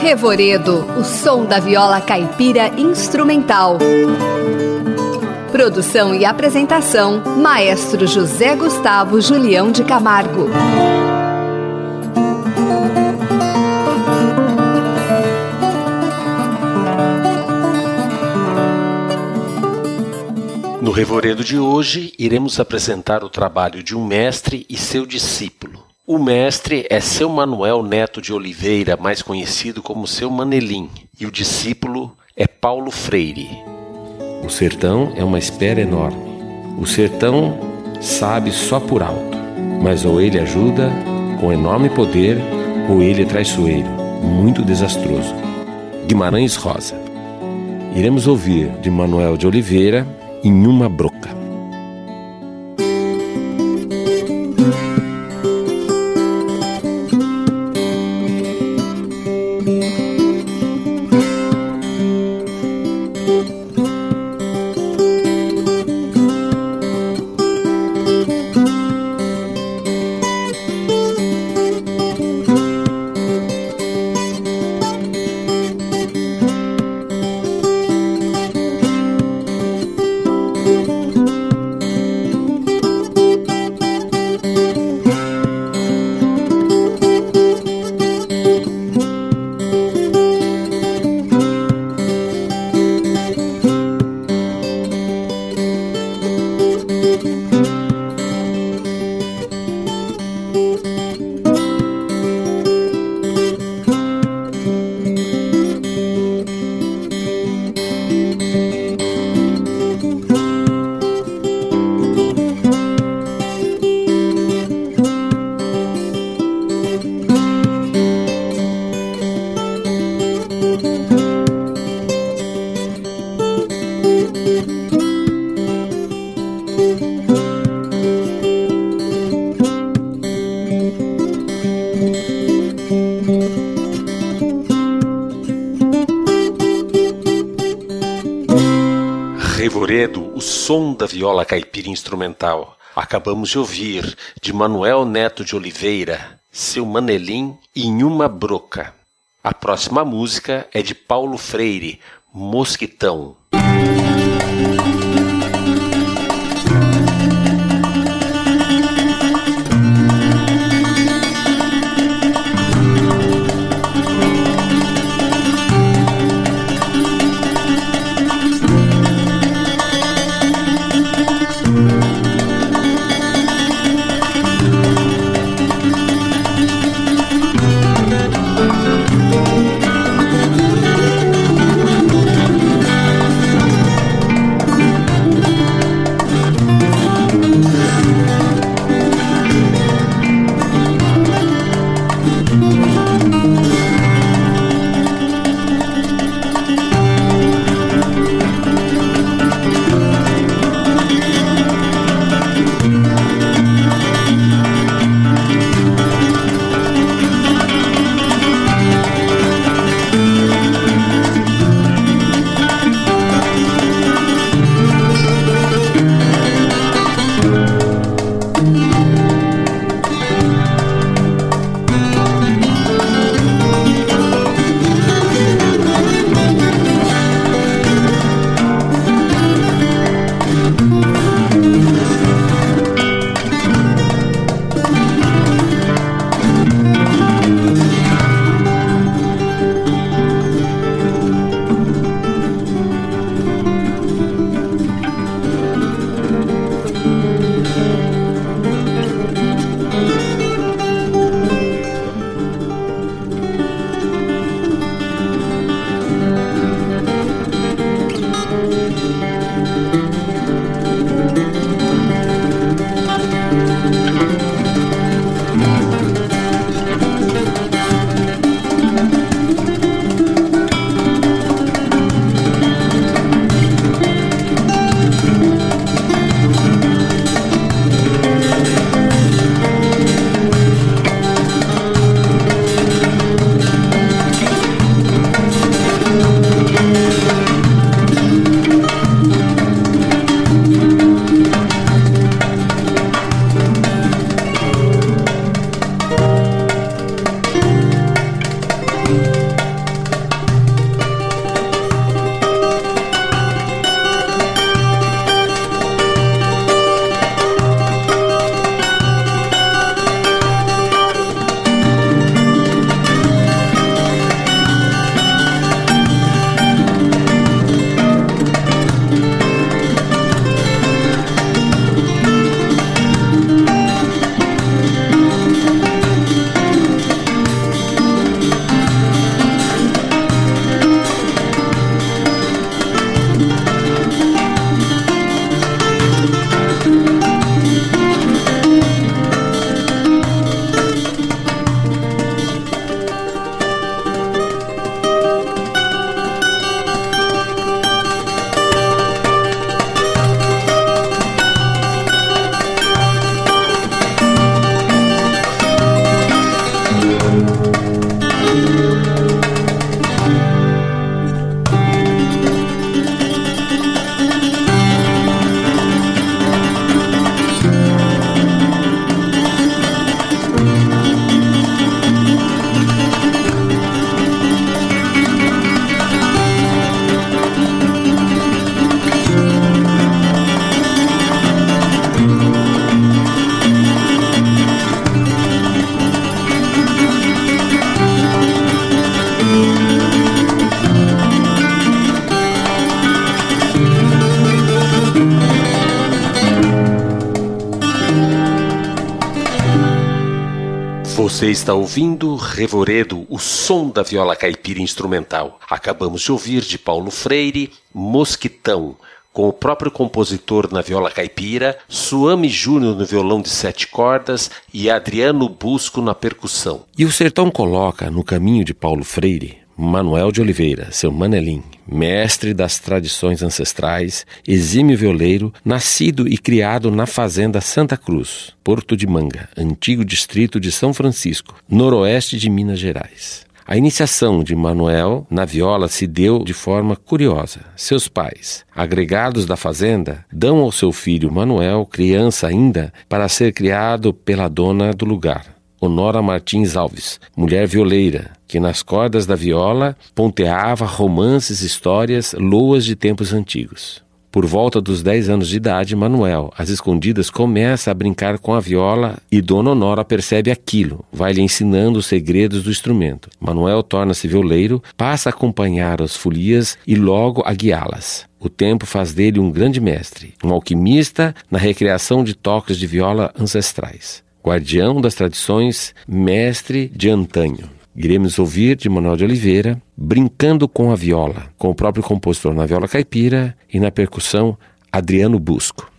Revoredo, o som da viola caipira instrumental. Produção e apresentação: Maestro José Gustavo Julião de Camargo. No Revoredo de hoje, iremos apresentar o trabalho de um mestre e seu discípulo. O mestre é seu Manuel Neto de Oliveira, mais conhecido como seu Manelim, e o discípulo é Paulo Freire. O sertão é uma espera enorme. O sertão sabe só por alto, mas ou ele ajuda com enorme poder, ou ele é traiçoeiro, muito desastroso. Guimarães Rosa. Iremos ouvir de Manuel de Oliveira em uma broca. Da viola caipira instrumental. Acabamos de ouvir, de Manuel Neto de Oliveira, seu Manelim em uma broca. A próxima música é de Paulo Freire, Mosquitão. Você está ouvindo Revoredo, o som da viola caipira instrumental. Acabamos de ouvir de Paulo Freire, Mosquitão, com o próprio compositor na viola caipira, Suame Júnior no violão de sete cordas e Adriano Busco na percussão. E o sertão coloca no caminho de Paulo Freire Manuel de Oliveira, seu Manelim, mestre das tradições ancestrais, exímio violeiro, nascido e criado na fazenda Santa Cruz, Porto de Manga, antigo distrito de São Francisco, noroeste de Minas Gerais. A iniciação de Manuel na viola se deu de forma curiosa. Seus pais, agregados da fazenda, dão ao seu filho Manuel, criança ainda, para ser criado pela dona do lugar, Honora Martins Alves, mulher violeira, que nas cordas da viola ponteava romances, histórias, loas de tempos antigos. Por volta dos 10 anos de idade, Manuel, às escondidas, começa a brincar com a viola e Dona Honora percebe aquilo, vai lhe ensinando os segredos do instrumento. Manuel torna-se violeiro, passa a acompanhar as folias e logo a guiá-las. O tempo faz dele um grande mestre, um alquimista na recriação de toques de viola ancestrais guardião das tradições, mestre de antanho. Iremos ouvir de Manuel de Oliveira, Brincando com a Viola, com o próprio compositor na viola caipira e na percussão Adriano Busco.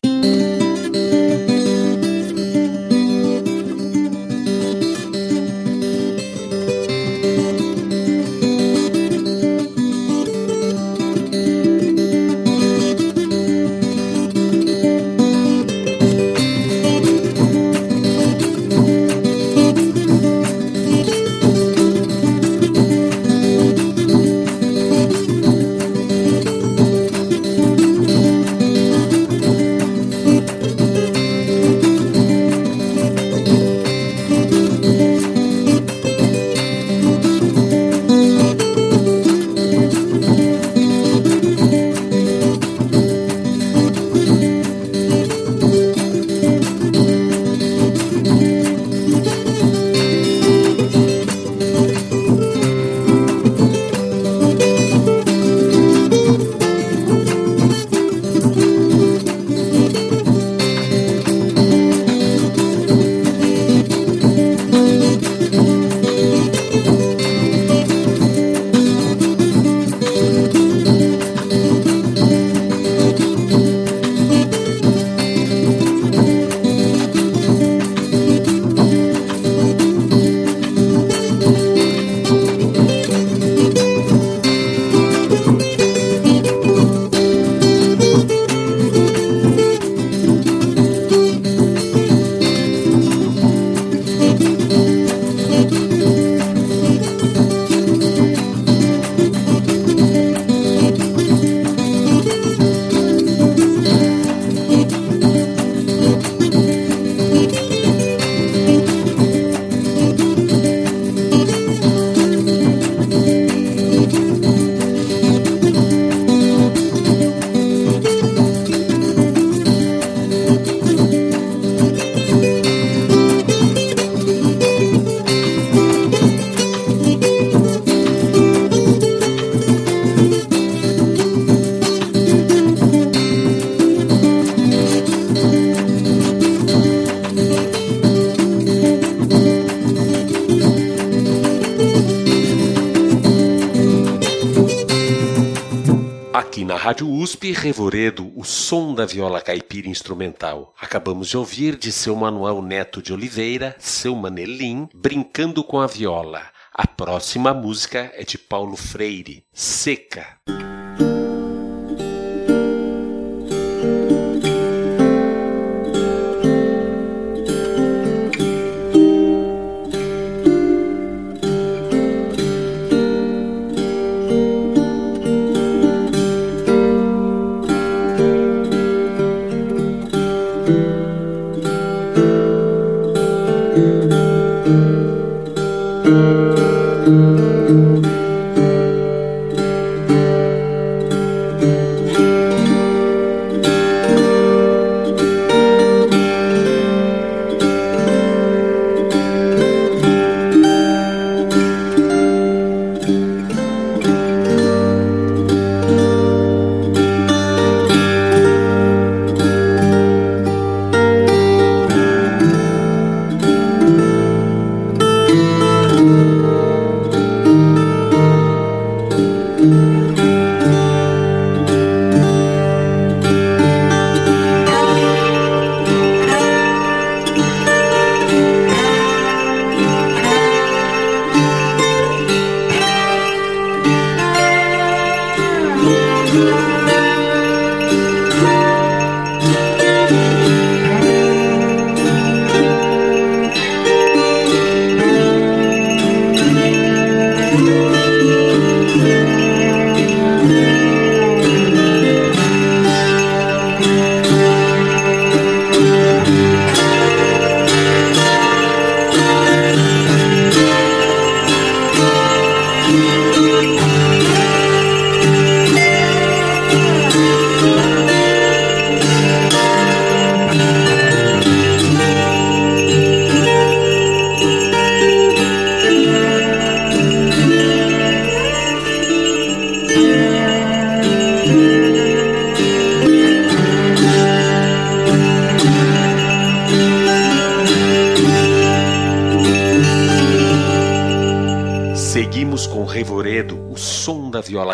Rádio USP Revoredo, o som da viola caipira instrumental. Acabamos de ouvir de seu Manuel Neto de Oliveira, seu Manelim, Brincando com a Viola. A próxima música é de Paulo Freire, Seca.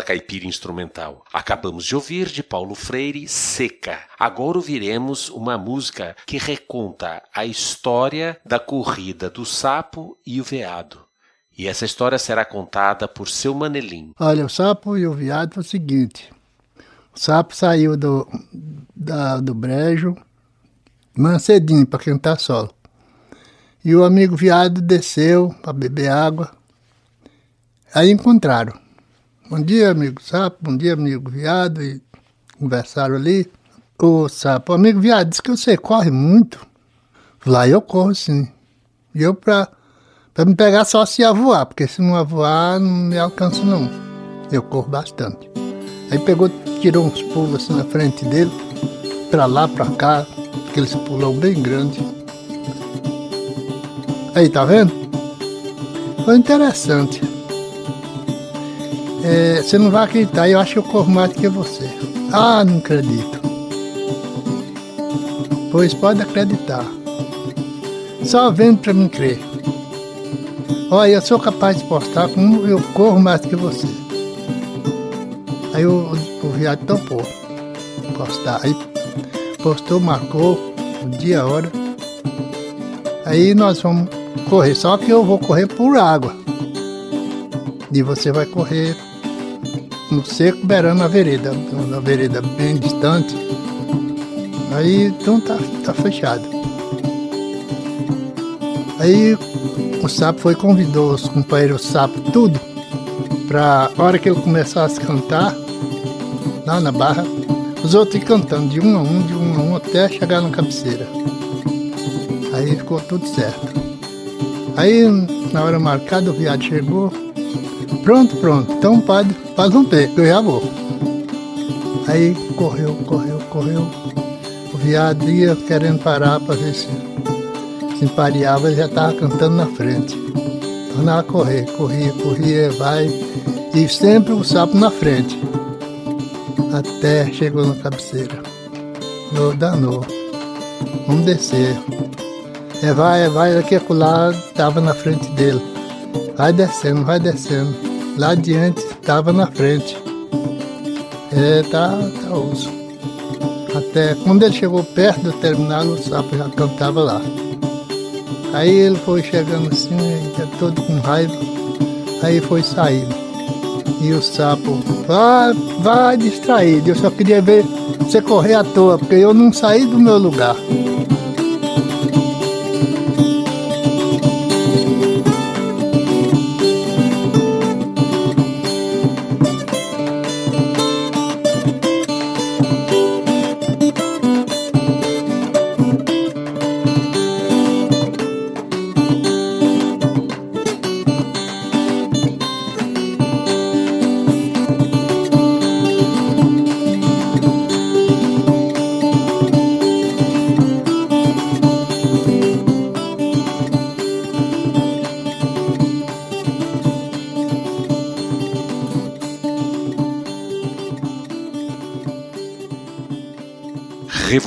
Caipira instrumental. Acabamos de ouvir de Paulo Freire Seca. Agora ouviremos uma música que reconta a história da corrida do sapo e o veado. E essa história será contada por seu Manelim. Olha, o sapo e o veado foi o seguinte: o sapo saiu do, da, do brejo mancedinho para cantar solo. E o amigo viado desceu para beber água Aí encontraram. Bom dia, amigo sapo, bom dia, amigo viado, e conversaram ali. O sapo, amigo viado, disse que você corre muito. Lá eu corro sim. E eu pra, pra me pegar só se ia voar, porque se não ia voar, não me alcança não. Eu corro bastante. Aí pegou, tirou uns pulos assim na frente dele, pra lá, pra cá, aqueles pulão bem grande. Aí, tá vendo? Foi interessante. É, você não vai acreditar, eu acho que eu corro mais do que você. Ah, não acredito. Pois pode acreditar. Só vendo para me crer. Olha, eu sou capaz de postar como eu corro mais do que você. Aí o, o viado topou postar. Aí postou, marcou o dia, a hora. Aí nós vamos correr. Só que eu vou correr por água. E você vai correr no seco beirando a vereda, uma vereda bem distante. Aí então tá, tá fechado. Aí o sapo foi convidou os companheiros sapo tudo para hora que ele começasse a cantar lá na barra, os outros cantando de um a um, de um a um até chegar na cabeceira. Aí ficou tudo certo. Aí na hora marcada o viado chegou. Pronto, pronto. Então pode Faz um tempo, eu já vou. Aí correu, correu, correu. O viado ia querendo parar para ver se se empareava, ele já estava cantando na frente. Tornava a correr, corria, corria, vai. E sempre o sapo na frente. Até chegou na cabeceira. Não danou. Vamos descer. É, vai, é, vai, daqui a lá estava na frente dele. Vai descendo, vai descendo. Lá adiante estava na frente. É, tá, tá osso. Até quando ele chegou perto do terminal, o sapo já cantava lá. Aí ele foi chegando assim, todo com raiva. Aí foi saindo. E o sapo, vai, vai distraído. Eu só queria ver você correr à toa, porque eu não saí do meu lugar.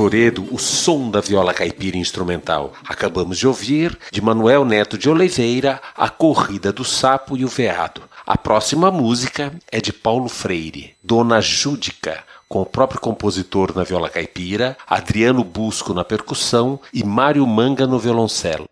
Revoredo, o som da viola caipira instrumental. Acabamos de ouvir, de Manuel Neto de Oliveira, A Corrida do Sapo e o Veado. A próxima música é de Paulo Freire, Dona Júdica, com o próprio compositor na viola caipira, Adriano Busco na percussão e Mário Manga no violoncelo.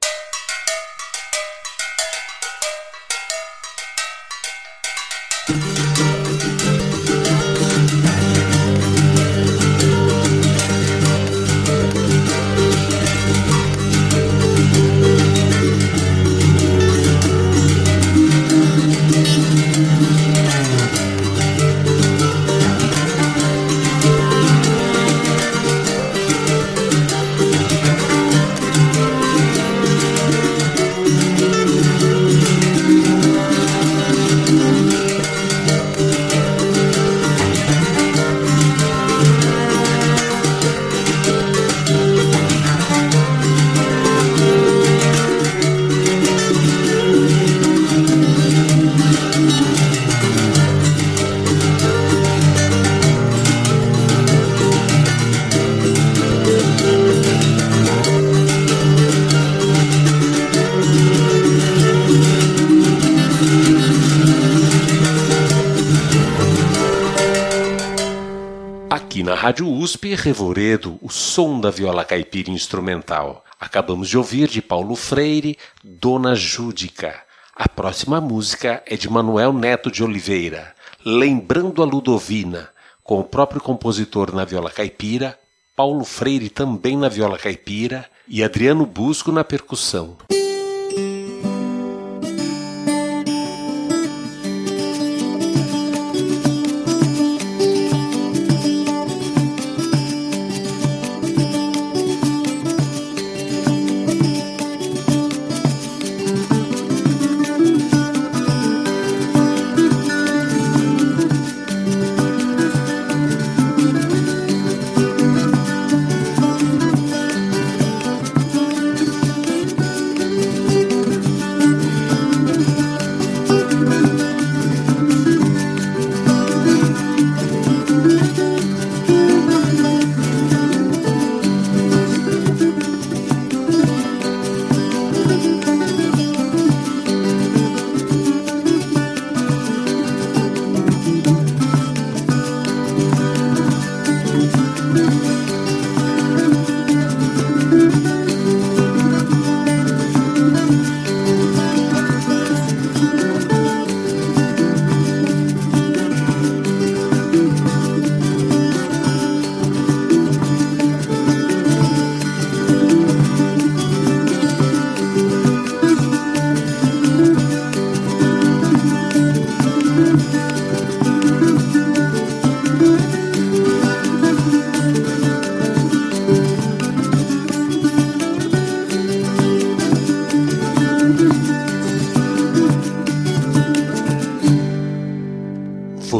Rádio USP, Revoredo, o som da viola caipira instrumental. Acabamos de ouvir de Paulo Freire, Dona Júdica. A próxima música é de Manuel Neto de Oliveira, Lembrando a Ludovina, com o próprio compositor na viola caipira, Paulo Freire também na viola caipira e Adriano Busco na percussão.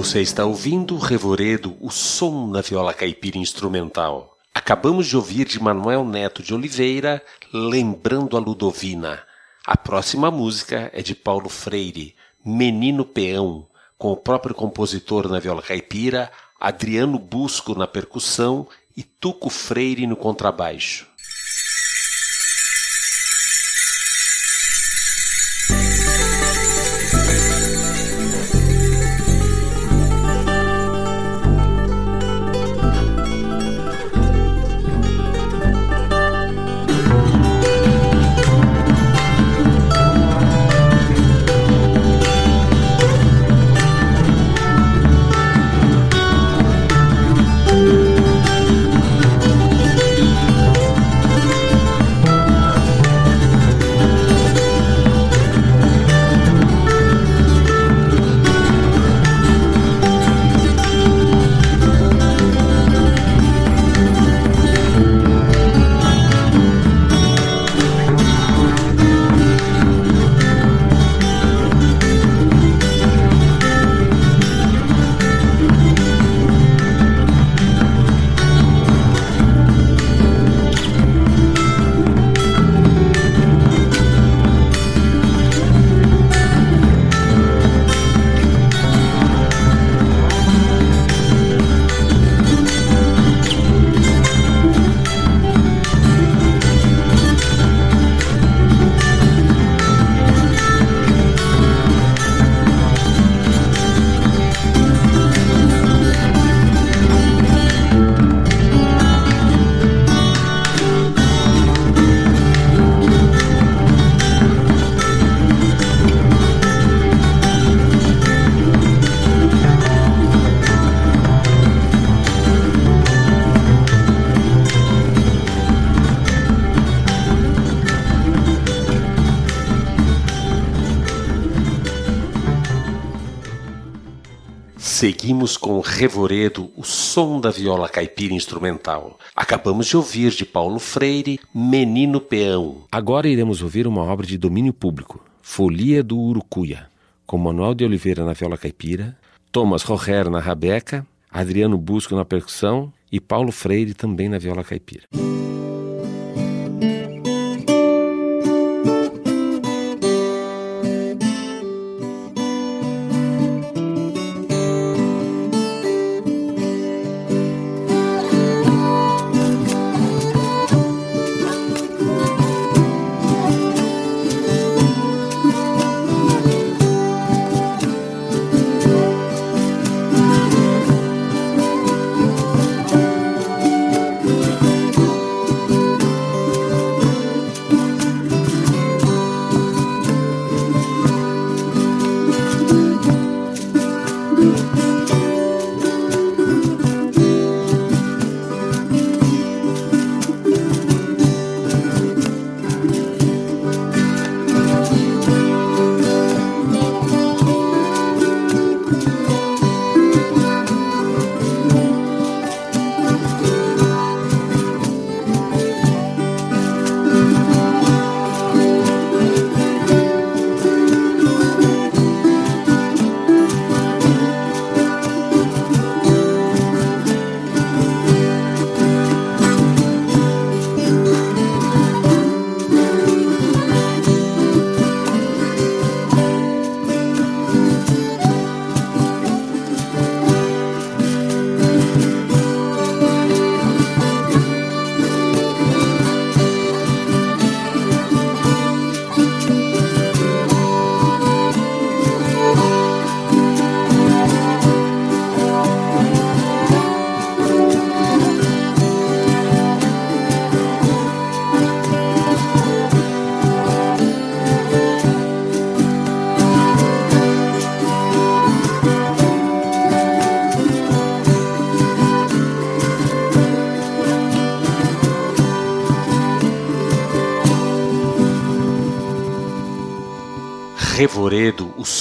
Você está ouvindo Revoredo, o som da viola caipira instrumental. Acabamos de ouvir de Manuel Neto de Oliveira, Lembrando a Ludovina. A próxima música é de Paulo Freire, Menino Peão, com o próprio compositor na viola caipira, Adriano Busco na percussão e Tuco Freire no contrabaixo. Revoredo, o som da viola caipira instrumental. Acabamos de ouvir de Paulo Freire, Menino Peão. Agora iremos ouvir uma obra de domínio público, Folia do Urucuia, com Manuel de Oliveira na viola caipira, Thomas Roher na rabeca, Adriano Busco na percussão e Paulo Freire também na viola caipira.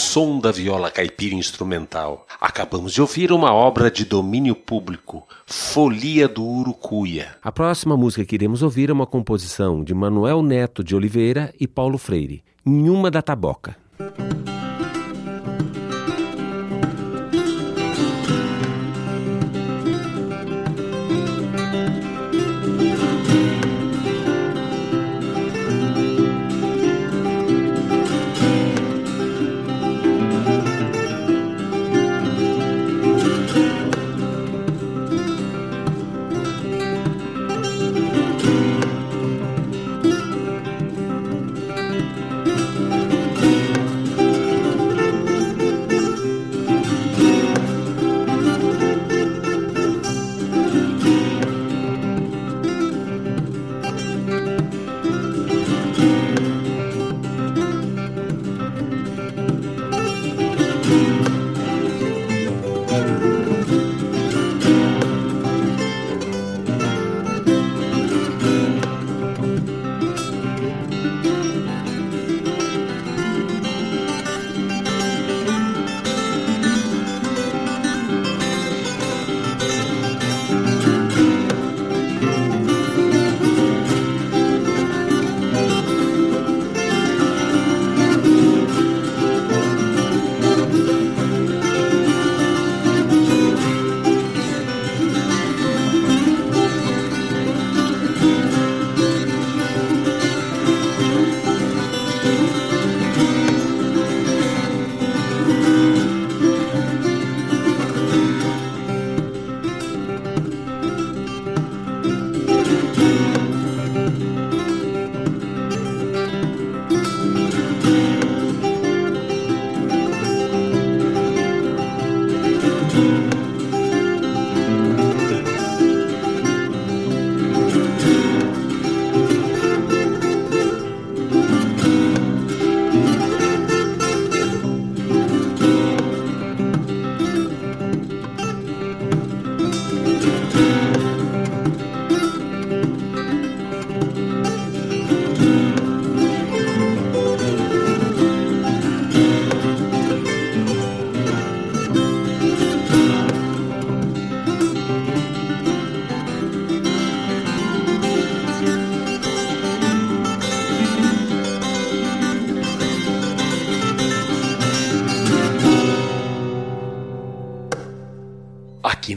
Som da viola caipira instrumental. Acabamos de ouvir uma obra de domínio público, Folia do Urucuia. A próxima música que iremos ouvir é uma composição de Manuel Neto de Oliveira e Paulo Freire, Nhuma da Taboca.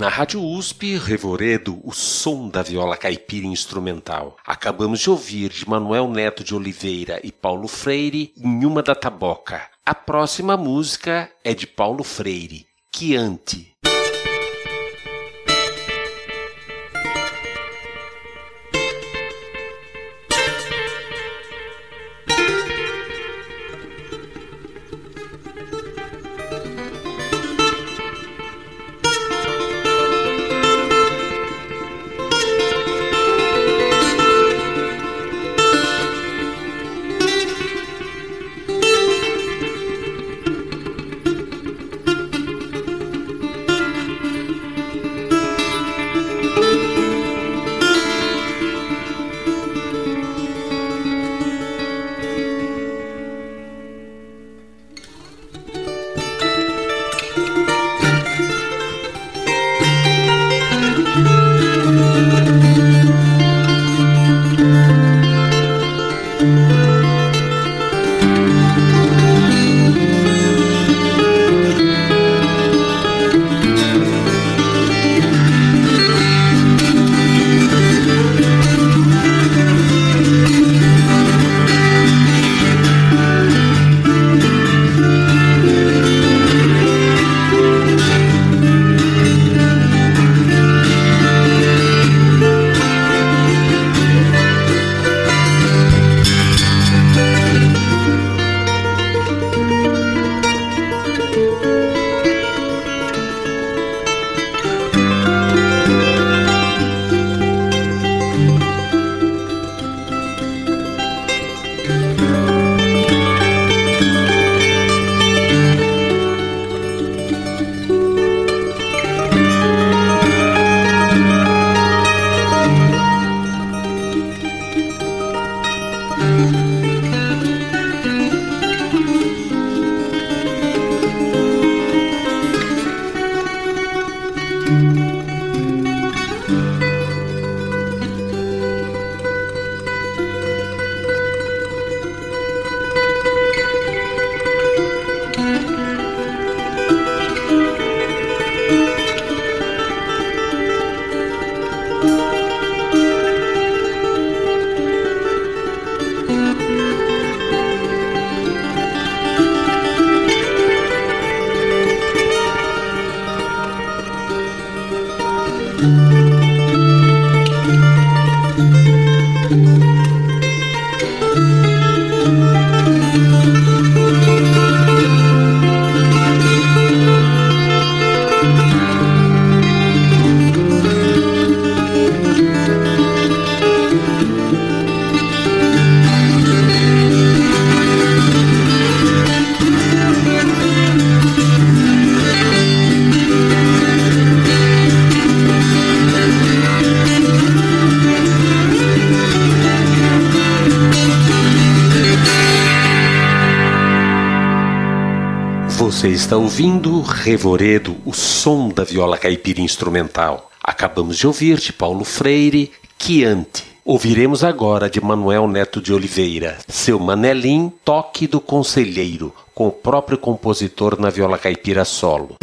Na Rádio USP, Revoredo, o som da viola caipira instrumental. Acabamos de ouvir de Manuel Neto de Oliveira e Paulo Freire, Nhuma da Taboca. A próxima música é de Paulo Freire, Chianti. Está ouvindo Revoredo, o som da viola caipira instrumental. Acabamos de ouvir de Paulo Freire, Chianti. Ouviremos agora de Manuel Neto de Oliveira, seu Manelim, Toque do Conselheiro, com o próprio compositor na viola caipira solo.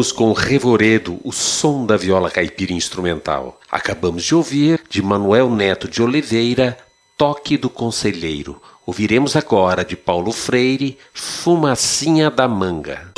Seguimos com Revoredo, o som da viola caipira instrumental. Acabamos de ouvir de Manuel Neto de Oliveira, Toque do Conselheiro. Ouviremos agora de Paulo Freire, Fumacinha da Manga.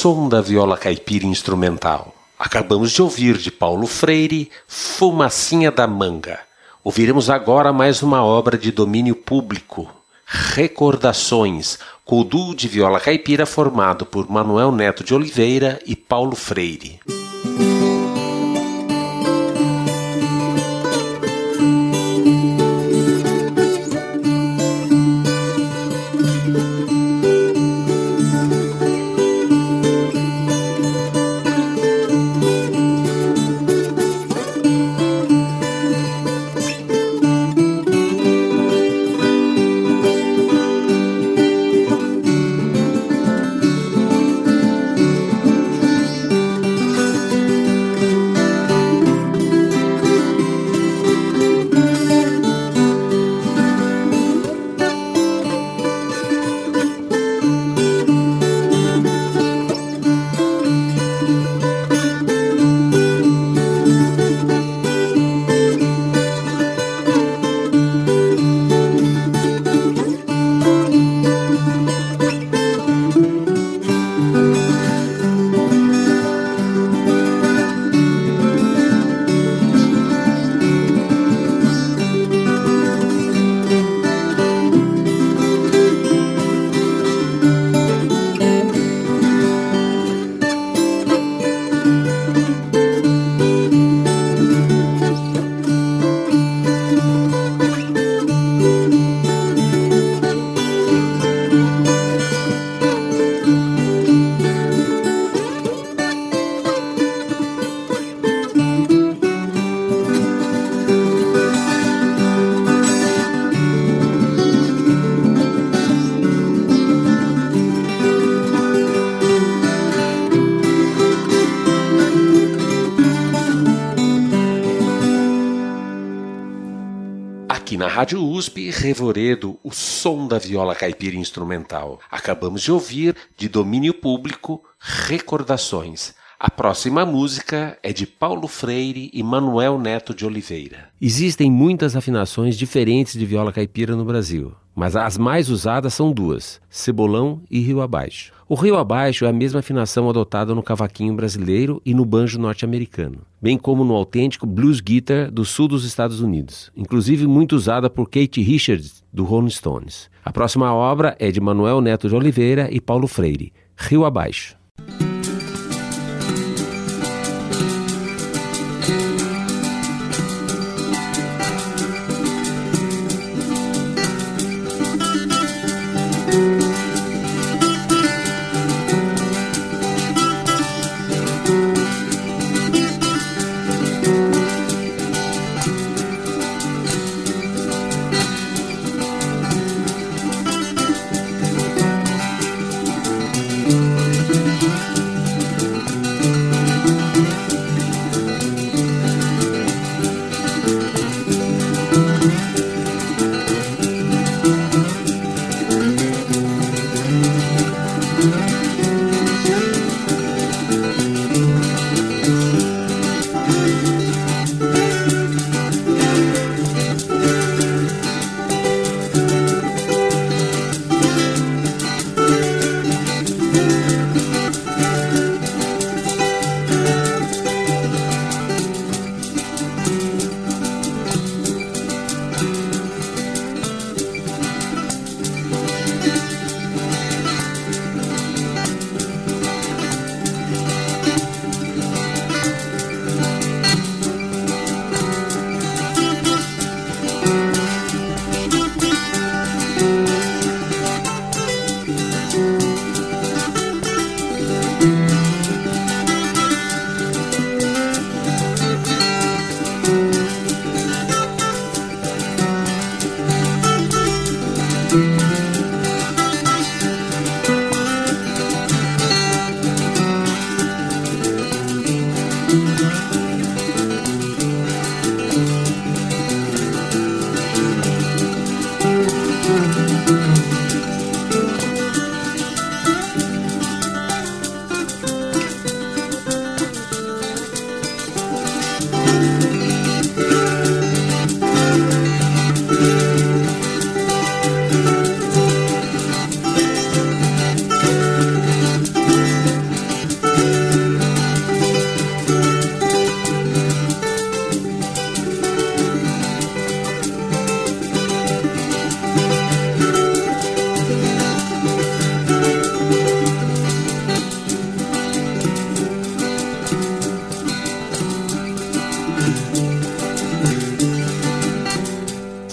Som da viola caipira instrumental. Acabamos de ouvir de Paulo Freire, Fumacinha da Manga. Ouviremos agora mais uma obra de domínio público, Recordações, com de viola caipira formado por Manuel Neto de Oliveira e Paulo Freire. USP, Revoredo, o som da viola caipira instrumental. Acabamos de ouvir, de domínio público, Recordações. A próxima música é de Paulo Freire e Manuel Neto de Oliveira. Existem muitas afinações diferentes de viola caipira no Brasil, mas as mais usadas são duas: cebolão e rio abaixo. O rio abaixo é a mesma afinação adotada no cavaquinho brasileiro e no banjo norte-americano, bem como no autêntico blues guitar do sul dos Estados Unidos, inclusive muito usada por Kate Richards do Rolling Stones. A próxima obra é de Manuel Neto de Oliveira e Paulo Freire, Rio Abaixo.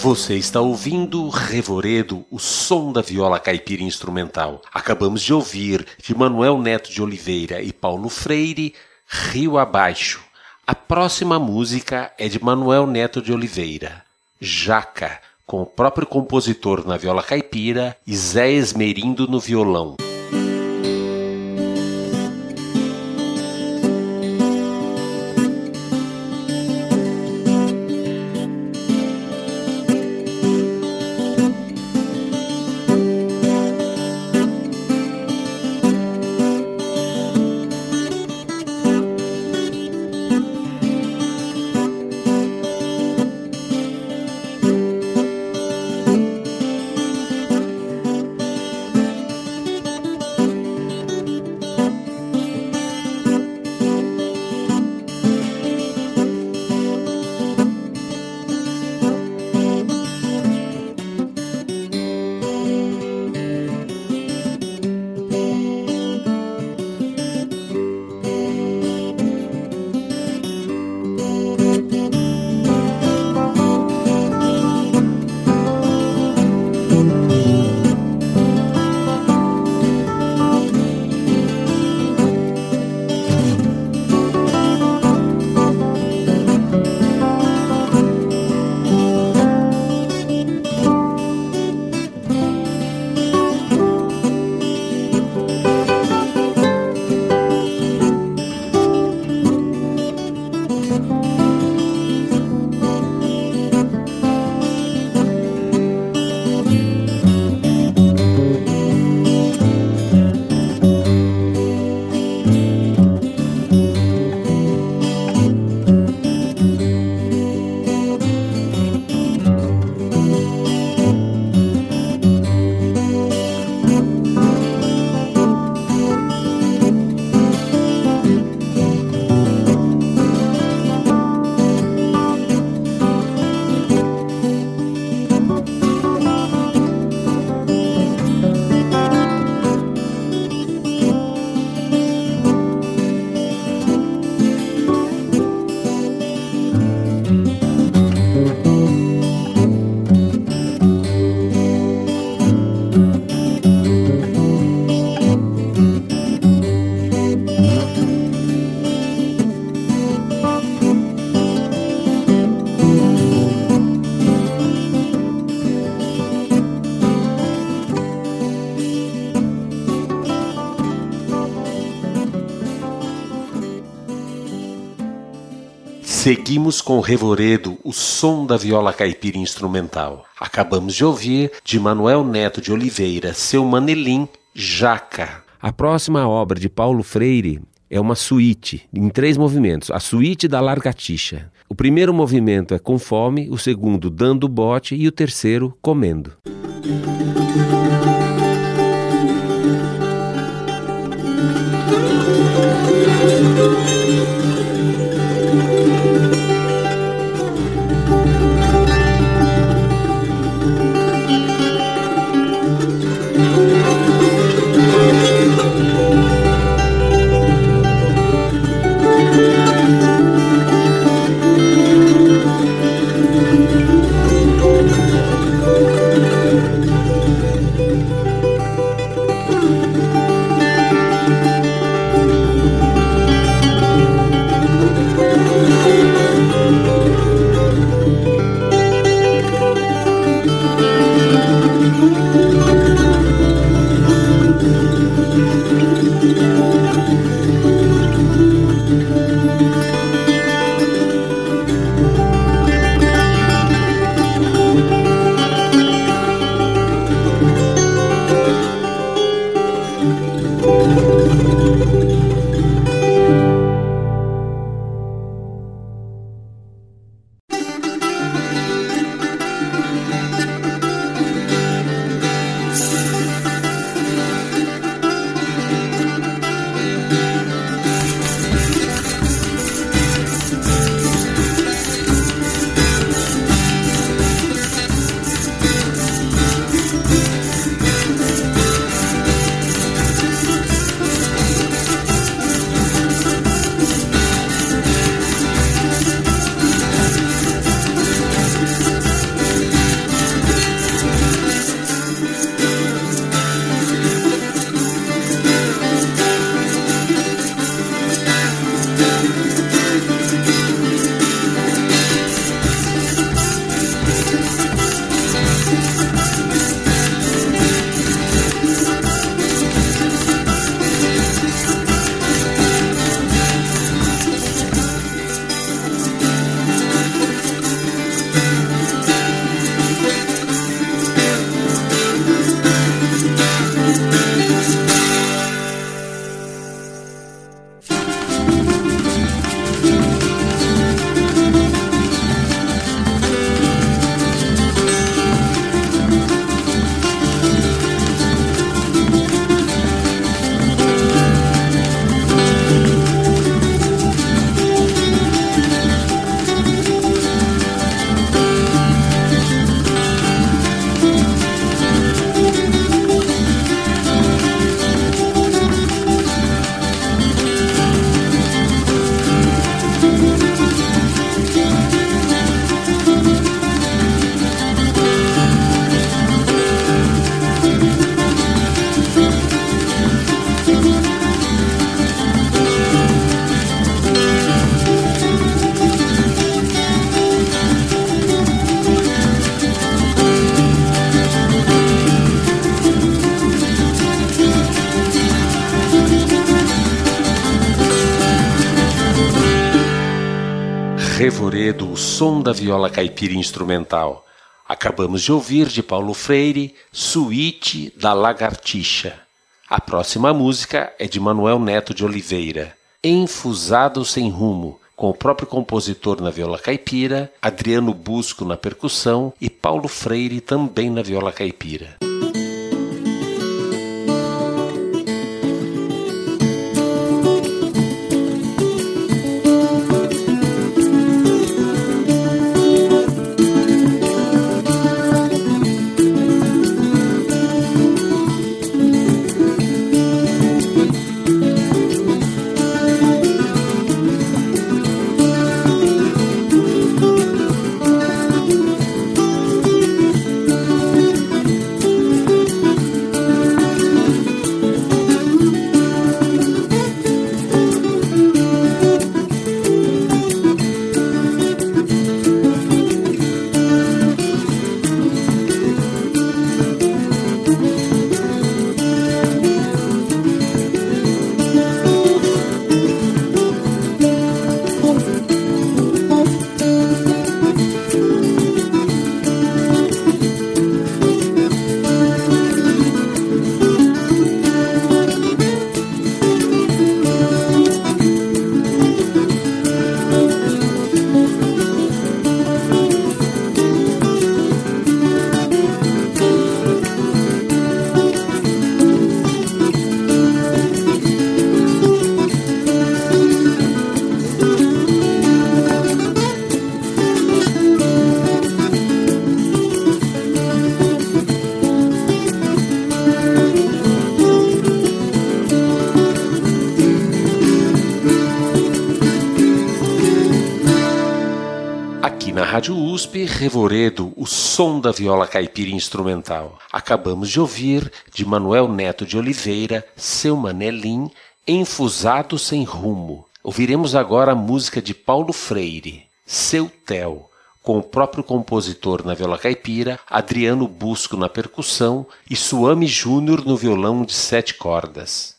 Você está ouvindo Revoredo, o som da viola caipira instrumental. Acabamos de ouvir de Manuel Neto de Oliveira e Paulo Freire, Rio Abaixo. A próxima música é de Manuel Neto de Oliveira, Jaca, com o próprio compositor na viola caipira e Zé Esmerindo no violão. Seguimos com o revoredo O Som da Viola Caipira Instrumental. Acabamos de ouvir de Manuel Neto de Oliveira, seu Manelim, Jaca. A próxima obra de Paulo Freire é uma suíte em três movimentos, a suíte da largatixa. O primeiro movimento é com fome, o segundo dando bote e o terceiro comendo. Viola caipira instrumental. Acabamos de ouvir de Paulo Freire, Suíte da Lagartixa. A próxima música é de Manuel Neto de Oliveira, Enfusado Sem Rumo, com o próprio compositor na viola caipira, Adriano Busco na percussão e Paulo Freire também na viola caipira. USP Revoredo, o som da viola caipira instrumental. Acabamos de ouvir, de Manuel Neto de Oliveira, Seu Manelim, Enfusado Sem Rumo. Ouviremos agora a música de Paulo Freire, Seu Tel, com o próprio compositor na viola caipira, Adriano Busco na percussão e Suame Júnior no violão de sete cordas.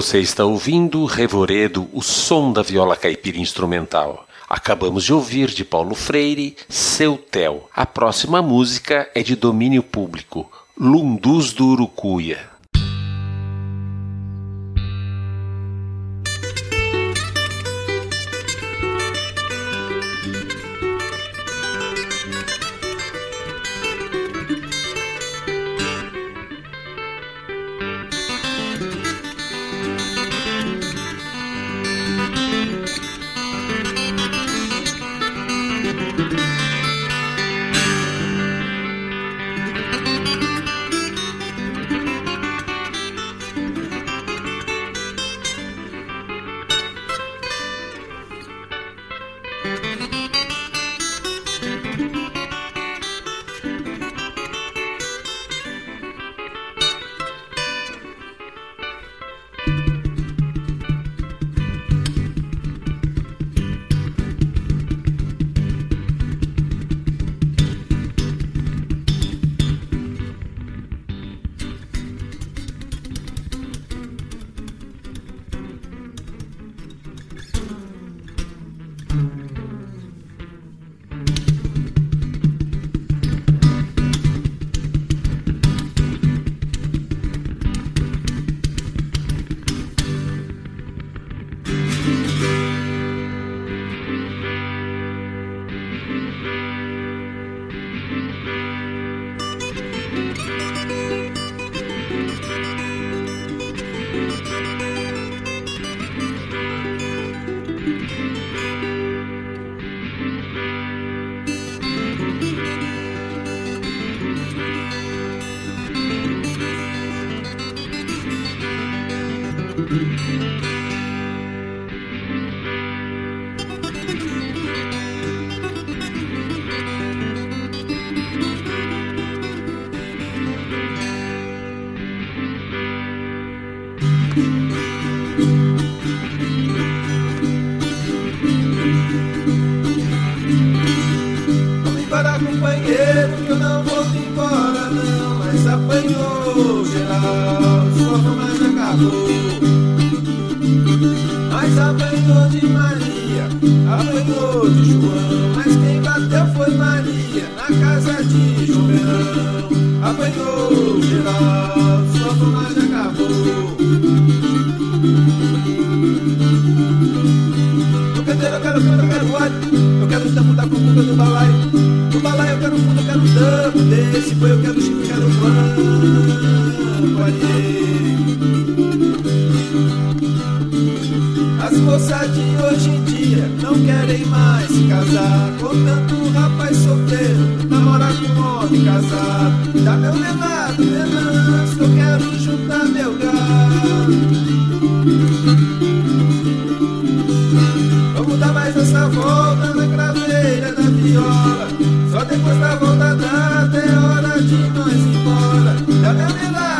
Você está ouvindo Revoredo, o som da viola caipira instrumental. Acabamos de ouvir de Paulo Freire, Seu Tel. A próxima música é de domínio público, Lundus do Urucuia. apanhou de Maria, apanhou de João, mas quem bateu foi Maria na casa de João. Apanhou geral, sua fumaça acabou. Eu quero, eu quero, eu quero, eu quero alho, eu quero o tampo da cucuca do balaio. Do balaio eu quero o fundo, eu quero tampo desse, foi eu quero chifre, eu quero pão, olhei. moças de hoje em dia não querem mais se casar. Com tanto rapaz solteiro, namorar com homem, casado. Dá meu lenado, se eu quero juntar meu gado. Vamos dar mais essa volta na craveira da viola. Só depois da volta dada é hora de nós ir embora. Dá meu lenado.